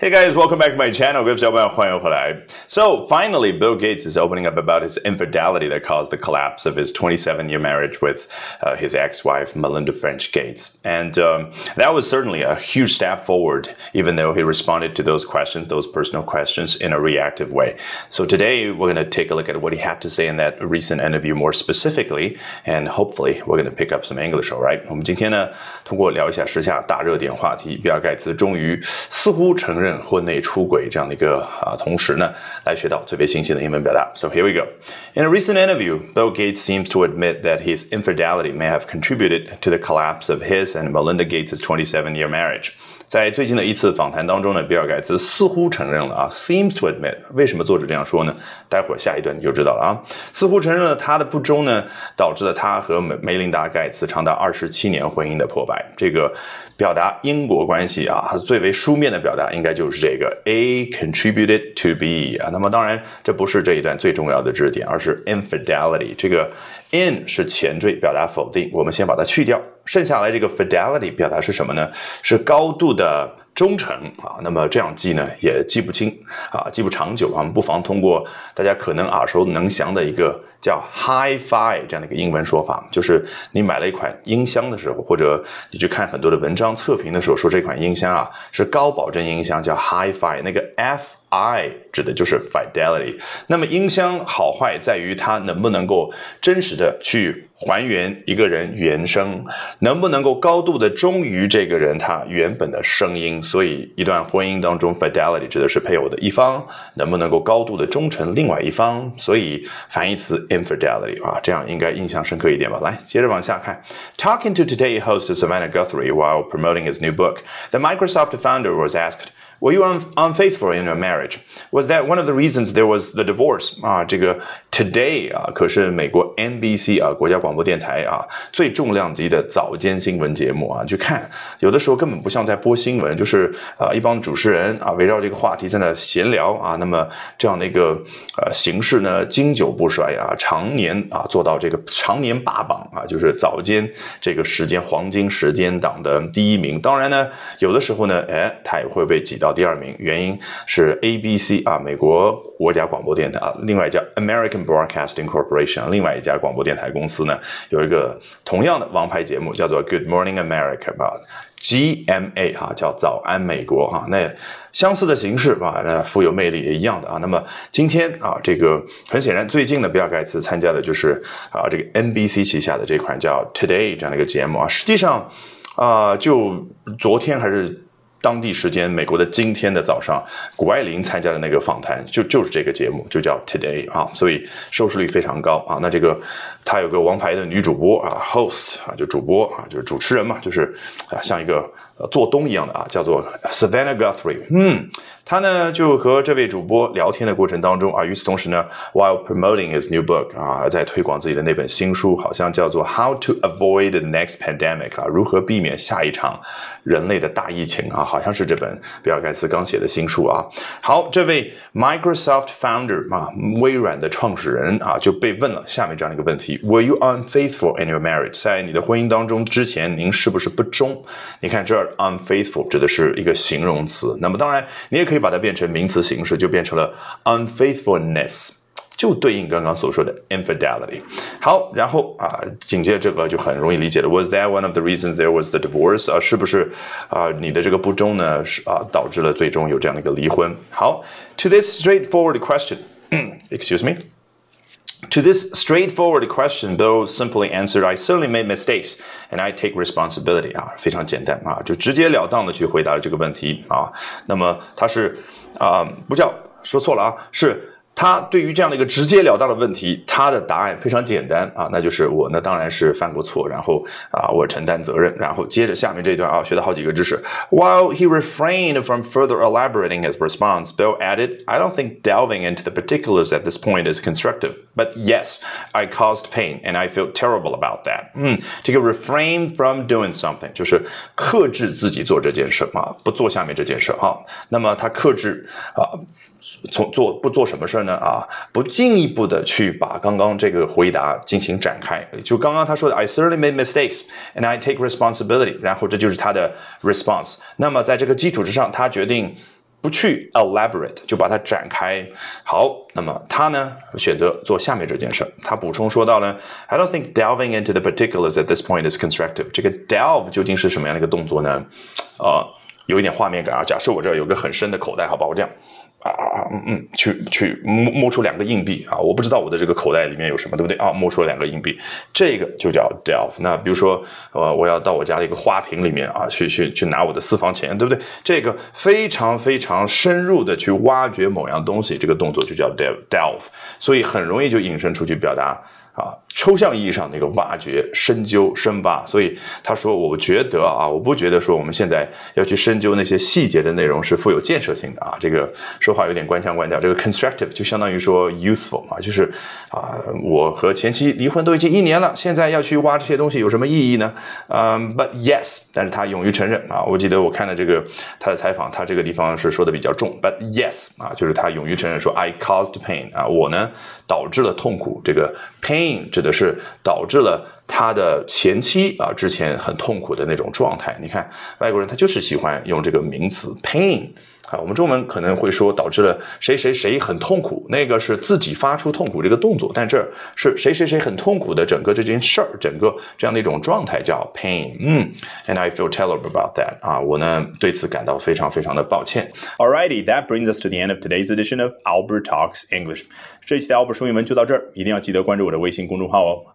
Hey guys, welcome back to my channel. 各位小伙伴，欢迎回来。So finally, Bill Gates is opening up about his infidelity that caused the collapse of his 27-year marriage with uh, his ex-wife Melinda French Gates, and um, that was certainly a huge step forward. Even though he responded to those questions, those personal questions, in a reactive way. So today we're going to take a look at what he had to say in that recent interview more specifically, and hopefully we're going to pick up some English. All right. 我们今天呢，通过聊一下时下大热点话题，比尔盖茨终于似乎承认。 认婚内出轨这样的一个啊，同时呢，来学到最为新鲜的英文表达。So here we go. In a recent interview, Bill Gates seems to admit that his infidelity may have contributed to the collapse of his and Melinda Gates' 27-year marriage. 在最近的一次访谈当中呢，比尔盖茨似乎承认了啊，seems to admit。为什么作者这样说呢？待会儿下一段你就知道了啊。似乎承认了他的不忠呢，导致了他和梅梅琳达盖茨长达二十七年婚姻的破败。这个表达因果关系啊，最为书面的表达应该就是这个 A contributed to B 啊。那么当然这不是这一段最重要的知识点，而是 infidelity。这个 in 是前缀，表达否定，我们先把它去掉。剩下来这个 fidelity 表达是什么呢？是高度的忠诚啊。那么这样记呢，也记不清啊，记不长久啊。我们不妨通过大家可能耳熟能详的一个叫 Hi-Fi 这样的一个英文说法，就是你买了一款音箱的时候，或者你去看很多的文章测评的时候，说这款音箱啊是高保真音箱，叫 Hi-Fi。那个 F I 指的就是 fidelity。那么音箱好坏在于它能不能够真实的去还原一个人原声，能不能够高度的忠于这个人他原本的声音。所以一段婚姻当中，fidelity 指的是配偶的一方能不能够高度的忠诚另外一方。所以反义词 infidelity 啊，这样应该印象深刻一点吧。来，接着往下看。Talking to Today host Savannah Guthrie while promoting his new book, the Microsoft founder was asked. Were you un unfaithful in your marriage? Was that one of the reasons there was the divorce? 啊，这个 Today 啊，可是美国 NBC 啊国家广播电台啊最重量级的早间新闻节目啊。去看，有的时候根本不像在播新闻，就是啊一帮主持人啊围绕这个话题在那闲聊啊。那么这样的一个呃形式呢，经久不衰啊，常年啊做到这个常年霸榜啊，就是早间这个时间黄金时间档的第一名。当然呢，有的时候呢，哎，它也会被挤。到第二名，原因是 ABC 啊，美国国家广播电台啊，另外叫 American Broadcasting Corporation，另外一家广播电台公司呢，有一个同样的王牌节目叫做 Good Morning America 啊，GMA 哈，叫早安美国哈，那相似的形式吧，那富有魅力也一样的啊。那么今天啊，这个很显然，最近的比尔盖茨参加的就是啊，这个 NBC 旗下的这款叫 Today 这样的一个节目啊，实际上啊，就昨天还是。当地时间美国的今天的早上，谷爱凌参加的那个访谈就就是这个节目，就叫 Today 啊，所以收视率非常高啊。那这个他有个王牌的女主播啊，host 啊，就主播啊，就是主持人嘛，就是啊，像一个呃做东一样的啊，叫做 Savannah Guthrie，嗯。他呢就和这位主播聊天的过程当中啊，与此同时呢，while promoting his new book 啊，在推广自己的那本新书，好像叫做 How to Avoid the Next Pandemic 啊，如何避免下一场人类的大疫情啊，好像是这本比尔盖茨刚写的新书啊。好，这位 Microsoft founder 啊，微软的创始人啊，就被问了下面这样一个问题：Were you unfaithful in your marriage？在你的婚姻当中之前，您是不是不忠？你看这儿 unfaithful 指的是一个形容词，那么当然你也。可以把它变成名词形式，就变成了 unfaithfulness，就对应刚刚所说的 infidelity。好，然后啊，紧接着这个就很容易理解了。Was that one of the reasons there was the divorce？啊，是不是啊？你的这个不忠呢，是啊，导致了最终有这样的一个离婚。好，to this straightforward question，excuse me。To this straightforward question, Bill simply answered, "I certainly made mistakes, and I take responsibility." 啊，非常简单啊，就直截了当的去回答了这个问题啊。那么他是啊，不叫说错了啊，是。 他对于这样的一个直截了当的问题，他的答案非常简单啊，那就是我呢当然是犯过错，然后啊我承担责任，然后接着下面这一段啊学了好几个知识。While he refrained from further elaborating his response, Bill added, "I don't think delving into the particulars at this point is constructive, but yes, I caused pain and I feel terrible about that." 嗯，这个 refrain from doing something 就是克制自己做这件事啊，不做下面这件事啊。那么他克制啊，从做不做什么事儿？呢啊，不进一步的去把刚刚这个回答进行展开，就刚刚他说的，I certainly made mistakes and I take responsibility，然后这就是他的 response。那么在这个基础之上，他决定。不去 elaborate，就把它展开。好，那么他呢选择做下面这件事。他补充说到呢，I don't think delving into the particulars at this point is constructive。这个 delve 究竟是什么样的一个动作呢？啊，有一点画面感啊。假设我这儿有个很深的口袋，好吧，我这样。啊啊嗯嗯，去去摸摸出两个硬币啊！我不知道我的这个口袋里面有什么，对不对啊？摸出了两个硬币，这个就叫 delve。那比如说，呃，我要到我家的一个花瓶里面啊，去去去拿我的私房钱，对不对？这个非常非常深入的去挖掘某样东西，这个动作就叫 delve。所以很容易就引申出去表达。啊，抽象意义上的一个挖掘、深究、深挖，所以他说：“我觉得啊，我不觉得说我们现在要去深究那些细节的内容是富有建设性的啊。”这个说话有点官腔官调。这个 constructive 就相当于说 useful 啊，就是啊，我和前妻离婚都已经一年了，现在要去挖这些东西有什么意义呢？嗯，But yes，但是他勇于承认啊。我记得我看的这个他的采访，他这个地方是说的比较重，But yes 啊，就是他勇于承认说 I caused pain 啊，我呢导致了痛苦。这个 pain。指的是导致了他的前妻啊之前很痛苦的那种状态。你看外国人他就是喜欢用这个名词 pain 啊，我们中文可能会说导致了谁谁谁很痛苦，那个是自己发出痛苦这个动作，但这是谁谁谁很痛苦的整个这件事儿，整个这样的一种状态叫 pain。嗯，and I feel terrible about that 啊，我呢对此感到非常非常的抱歉。Alrighty, that brings us to the end of today's edition of Albert Talks English。这一期的 Albert 说英文就到这儿，一定要记得关注我的微信公众号哦